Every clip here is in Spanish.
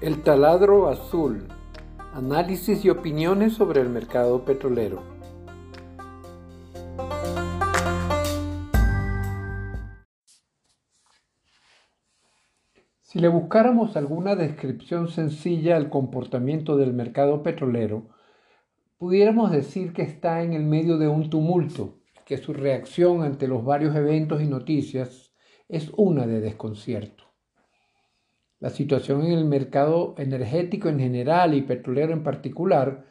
El taladro azul. Análisis y opiniones sobre el mercado petrolero. Si le buscáramos alguna descripción sencilla al comportamiento del mercado petrolero, pudiéramos decir que está en el medio de un tumulto, que su reacción ante los varios eventos y noticias es una de desconcierto. La situación en el mercado energético en general y petrolero en particular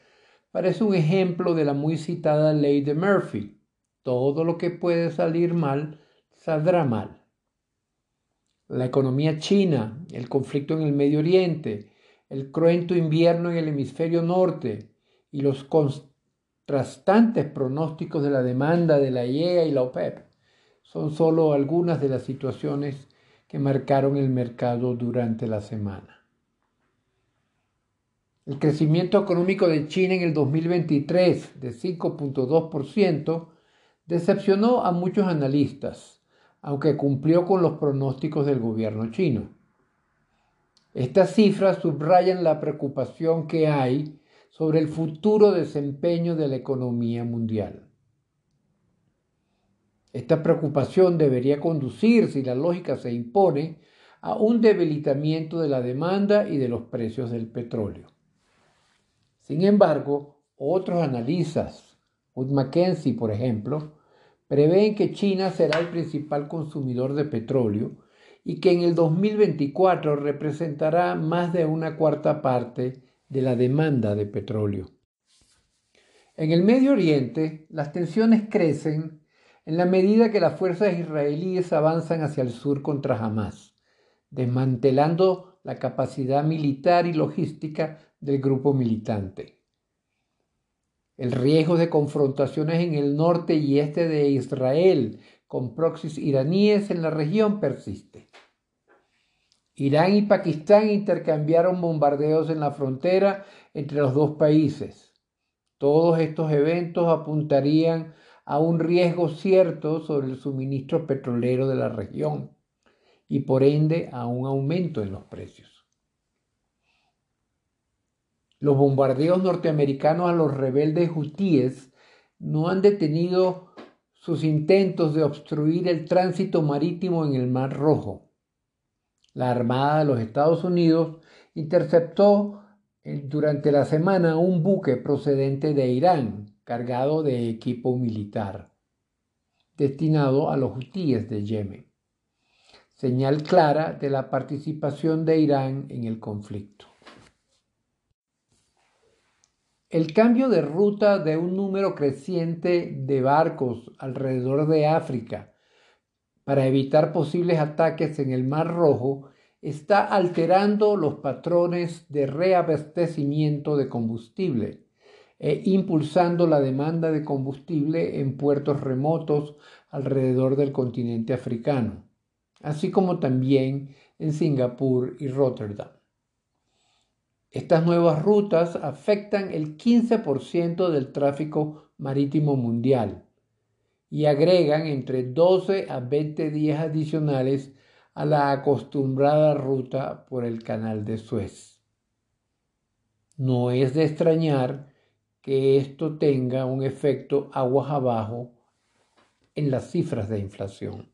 parece un ejemplo de la muy citada ley de Murphy. Todo lo que puede salir mal, saldrá mal. La economía china, el conflicto en el Medio Oriente, el cruento invierno en el hemisferio norte y los contrastantes pronósticos de la demanda de la IEA y la OPEP son solo algunas de las situaciones que marcaron el mercado durante la semana. El crecimiento económico de China en el 2023 de 5.2% decepcionó a muchos analistas, aunque cumplió con los pronósticos del gobierno chino. Estas cifras subrayan la preocupación que hay sobre el futuro desempeño de la economía mundial. Esta preocupación debería conducir, si la lógica se impone, a un debilitamiento de la demanda y de los precios del petróleo. Sin embargo, otros analistas, Wood Mackenzie por ejemplo, prevén que China será el principal consumidor de petróleo y que en el 2024 representará más de una cuarta parte de la demanda de petróleo. En el Medio Oriente, las tensiones crecen en la medida que las fuerzas israelíes avanzan hacia el sur contra Hamas, desmantelando la capacidad militar y logística del grupo militante. El riesgo de confrontaciones en el norte y este de Israel con proxies iraníes en la región persiste. Irán y Pakistán intercambiaron bombardeos en la frontera entre los dos países. Todos estos eventos apuntarían a un riesgo cierto sobre el suministro petrolero de la región y por ende a un aumento en los precios. Los bombardeos norteamericanos a los rebeldes hutíes no han detenido sus intentos de obstruir el tránsito marítimo en el Mar Rojo. La Armada de los Estados Unidos interceptó eh, durante la semana un buque procedente de Irán cargado de equipo militar, destinado a los hutíes de Yemen. Señal clara de la participación de Irán en el conflicto. El cambio de ruta de un número creciente de barcos alrededor de África para evitar posibles ataques en el Mar Rojo está alterando los patrones de reabastecimiento de combustible e impulsando la demanda de combustible en puertos remotos alrededor del continente africano, así como también en Singapur y Rotterdam. Estas nuevas rutas afectan el 15% del tráfico marítimo mundial y agregan entre 12 a 20 días adicionales a la acostumbrada ruta por el canal de Suez. No es de extrañar que esto tenga un efecto aguas abajo en las cifras de inflación.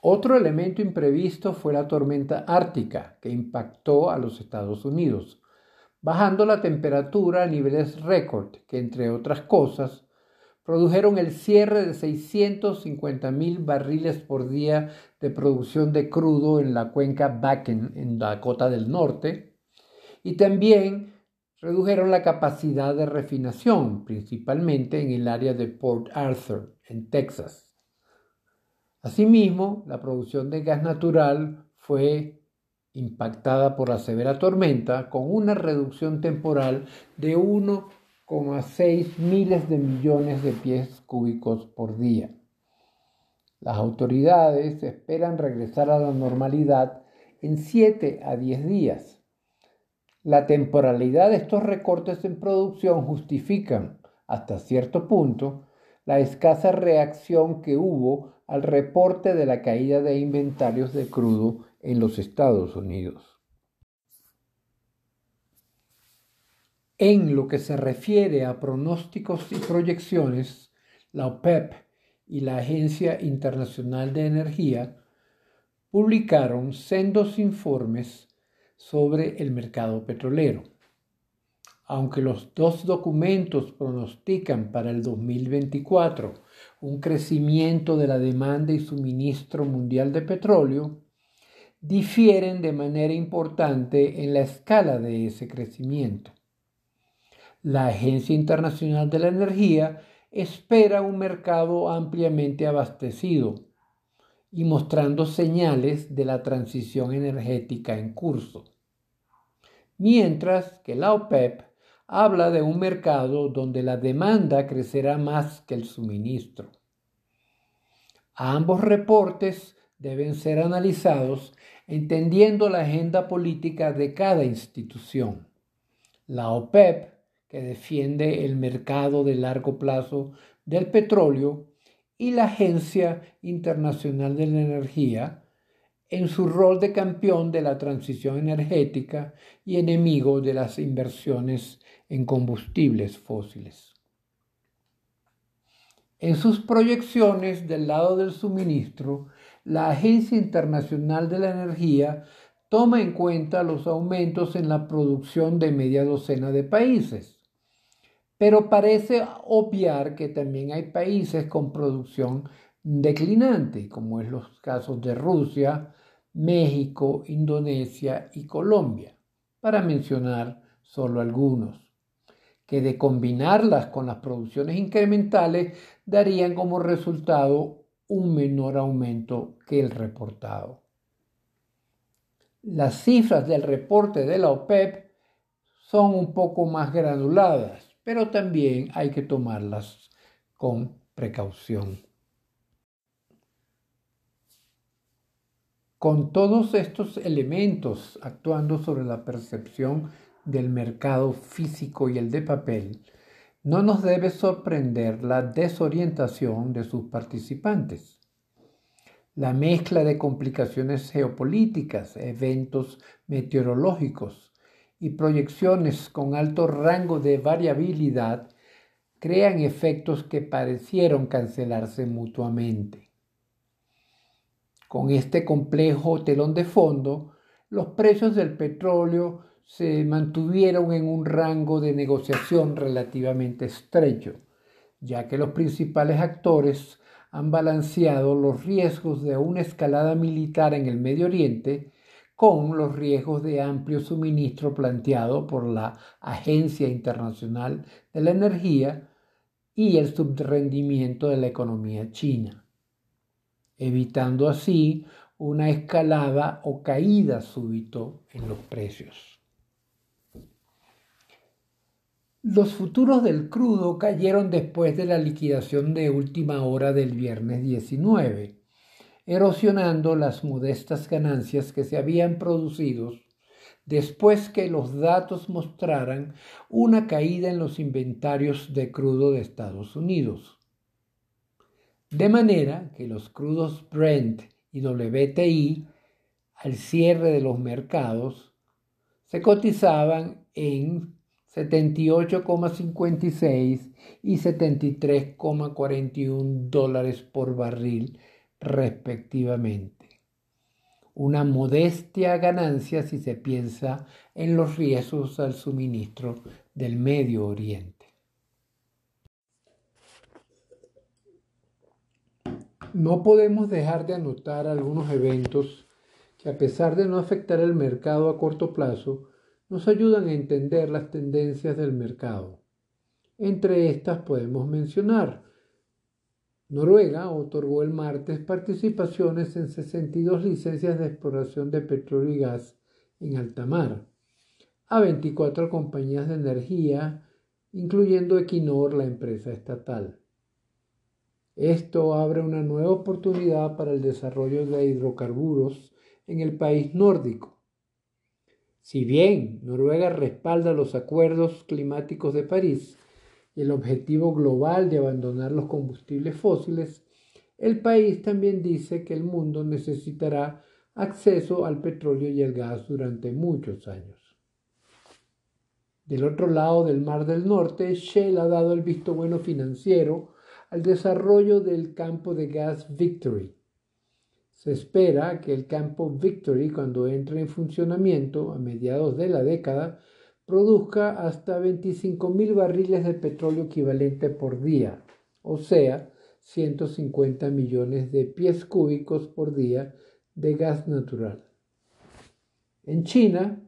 Otro elemento imprevisto fue la tormenta ártica que impactó a los Estados Unidos, bajando la temperatura a niveles récord que, entre otras cosas, produjeron el cierre de 650 mil barriles por día de producción de crudo en la cuenca Bakken en Dakota del Norte y también redujeron la capacidad de refinación, principalmente en el área de Port Arthur, en Texas. Asimismo, la producción de gas natural fue impactada por la severa tormenta con una reducción temporal de 1,6 miles de millones de pies cúbicos por día. Las autoridades esperan regresar a la normalidad en 7 a 10 días la temporalidad de estos recortes en producción justifican, hasta cierto punto, la escasa reacción que hubo al reporte de la caída de inventarios de crudo en los Estados Unidos. En lo que se refiere a pronósticos y proyecciones, la OPEP y la Agencia Internacional de Energía publicaron sendos informes sobre el mercado petrolero. Aunque los dos documentos pronostican para el 2024 un crecimiento de la demanda y suministro mundial de petróleo, difieren de manera importante en la escala de ese crecimiento. La Agencia Internacional de la Energía espera un mercado ampliamente abastecido y mostrando señales de la transición energética en curso. Mientras que la OPEP habla de un mercado donde la demanda crecerá más que el suministro. Ambos reportes deben ser analizados entendiendo la agenda política de cada institución. La OPEP, que defiende el mercado de largo plazo del petróleo, y la Agencia Internacional de la Energía, en su rol de campeón de la transición energética y enemigo de las inversiones en combustibles fósiles. En sus proyecciones del lado del suministro, la Agencia Internacional de la Energía toma en cuenta los aumentos en la producción de media docena de países, pero parece obviar que también hay países con producción declinante, como es los casos de Rusia, México, Indonesia y Colombia, para mencionar solo algunos que de combinarlas con las producciones incrementales darían como resultado un menor aumento que el reportado. Las cifras del reporte de la OPEP son un poco más granuladas, pero también hay que tomarlas con precaución. Con todos estos elementos actuando sobre la percepción del mercado físico y el de papel, no nos debe sorprender la desorientación de sus participantes. La mezcla de complicaciones geopolíticas, eventos meteorológicos y proyecciones con alto rango de variabilidad crean efectos que parecieron cancelarse mutuamente. Con este complejo telón de fondo, los precios del petróleo se mantuvieron en un rango de negociación relativamente estrecho, ya que los principales actores han balanceado los riesgos de una escalada militar en el Medio Oriente con los riesgos de amplio suministro planteado por la Agencia Internacional de la Energía y el subrendimiento de la economía china, evitando así una escalada o caída súbito en los precios. Los futuros del crudo cayeron después de la liquidación de última hora del viernes 19, erosionando las modestas ganancias que se habían producido después que los datos mostraran una caída en los inventarios de crudo de Estados Unidos. De manera que los crudos Brent y WTI al cierre de los mercados se cotizaban en 78,56 y 73,41 dólares por barril respectivamente. Una modestia ganancia si se piensa en los riesgos al suministro del Medio Oriente. No podemos dejar de anotar algunos eventos que a pesar de no afectar el mercado a corto plazo, nos ayudan a entender las tendencias del mercado. Entre estas podemos mencionar Noruega otorgó el martes participaciones en 62 licencias de exploración de petróleo y gas en alta mar a 24 compañías de energía, incluyendo Equinor, la empresa estatal. Esto abre una nueva oportunidad para el desarrollo de hidrocarburos en el país nórdico si bien Noruega respalda los acuerdos climáticos de París el objetivo global de abandonar los combustibles fósiles, el país también dice que el mundo necesitará acceso al petróleo y el gas durante muchos años. Del otro lado del Mar del Norte, Shell ha dado el visto bueno financiero al desarrollo del campo de gas Victory. Se espera que el campo Victory, cuando entre en funcionamiento a mediados de la década, produzca hasta 25.000 barriles de petróleo equivalente por día, o sea, 150 millones de pies cúbicos por día de gas natural. En China,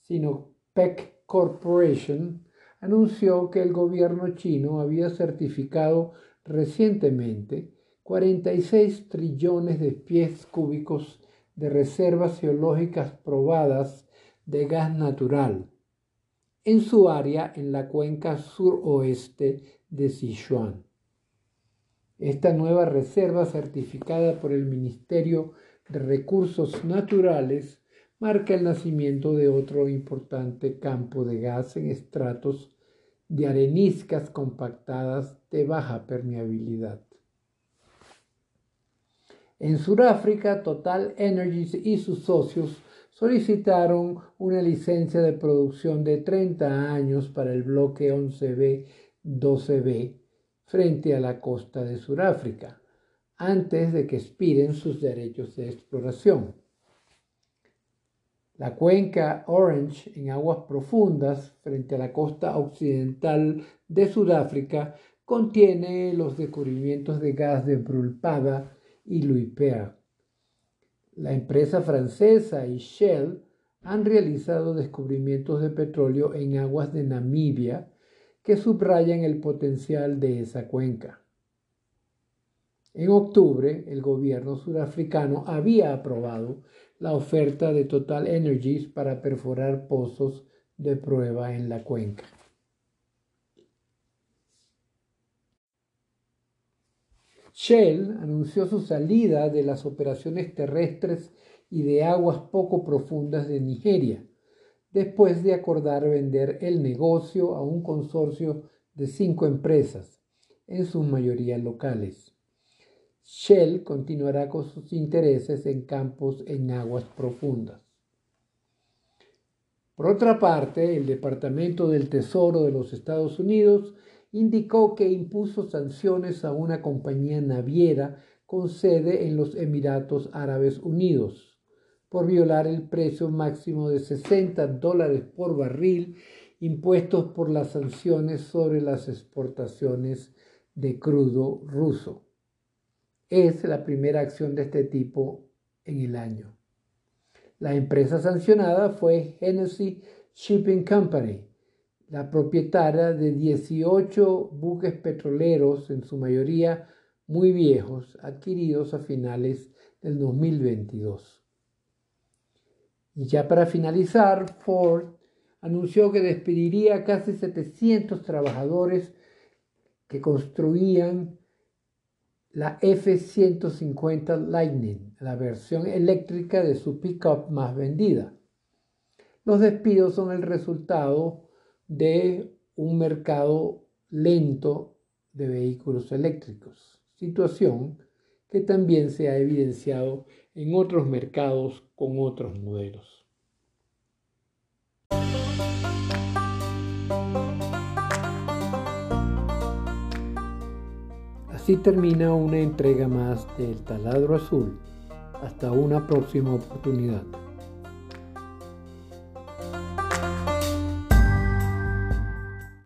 Sinopec Corporation anunció que el gobierno chino había certificado recientemente 46 trillones de pies cúbicos de reservas geológicas probadas de gas natural en su área en la cuenca suroeste de Sichuan. Esta nueva reserva certificada por el Ministerio de Recursos Naturales marca el nacimiento de otro importante campo de gas en estratos de areniscas compactadas de baja permeabilidad. En Sudáfrica, Total Energies y sus socios solicitaron una licencia de producción de 30 años para el bloque 11B-12B frente a la costa de Sudáfrica, antes de que expiren sus derechos de exploración. La cuenca Orange en aguas profundas frente a la costa occidental de Sudáfrica contiene los descubrimientos de gas de Brulpada y Luipea. La empresa francesa y Shell han realizado descubrimientos de petróleo en aguas de Namibia que subrayan el potencial de esa cuenca. En octubre, el gobierno sudafricano había aprobado la oferta de Total Energies para perforar pozos de prueba en la cuenca. Shell anunció su salida de las operaciones terrestres y de aguas poco profundas de Nigeria, después de acordar vender el negocio a un consorcio de cinco empresas, en su mayoría locales. Shell continuará con sus intereses en campos en aguas profundas. Por otra parte, el Departamento del Tesoro de los Estados Unidos indicó que impuso sanciones a una compañía naviera con sede en los Emiratos Árabes Unidos por violar el precio máximo de 60 dólares por barril impuestos por las sanciones sobre las exportaciones de crudo ruso es la primera acción de este tipo en el año. La empresa sancionada fue Hennessy Shipping Company, la propietaria de 18 buques petroleros, en su mayoría muy viejos, adquiridos a finales del 2022. Y ya para finalizar, Ford anunció que despediría casi 700 trabajadores que construían la F-150 Lightning, la versión eléctrica de su pickup más vendida. Los despidos son el resultado de un mercado lento de vehículos eléctricos, situación que también se ha evidenciado en otros mercados con otros modelos. Así termina una entrega más del taladro azul. Hasta una próxima oportunidad.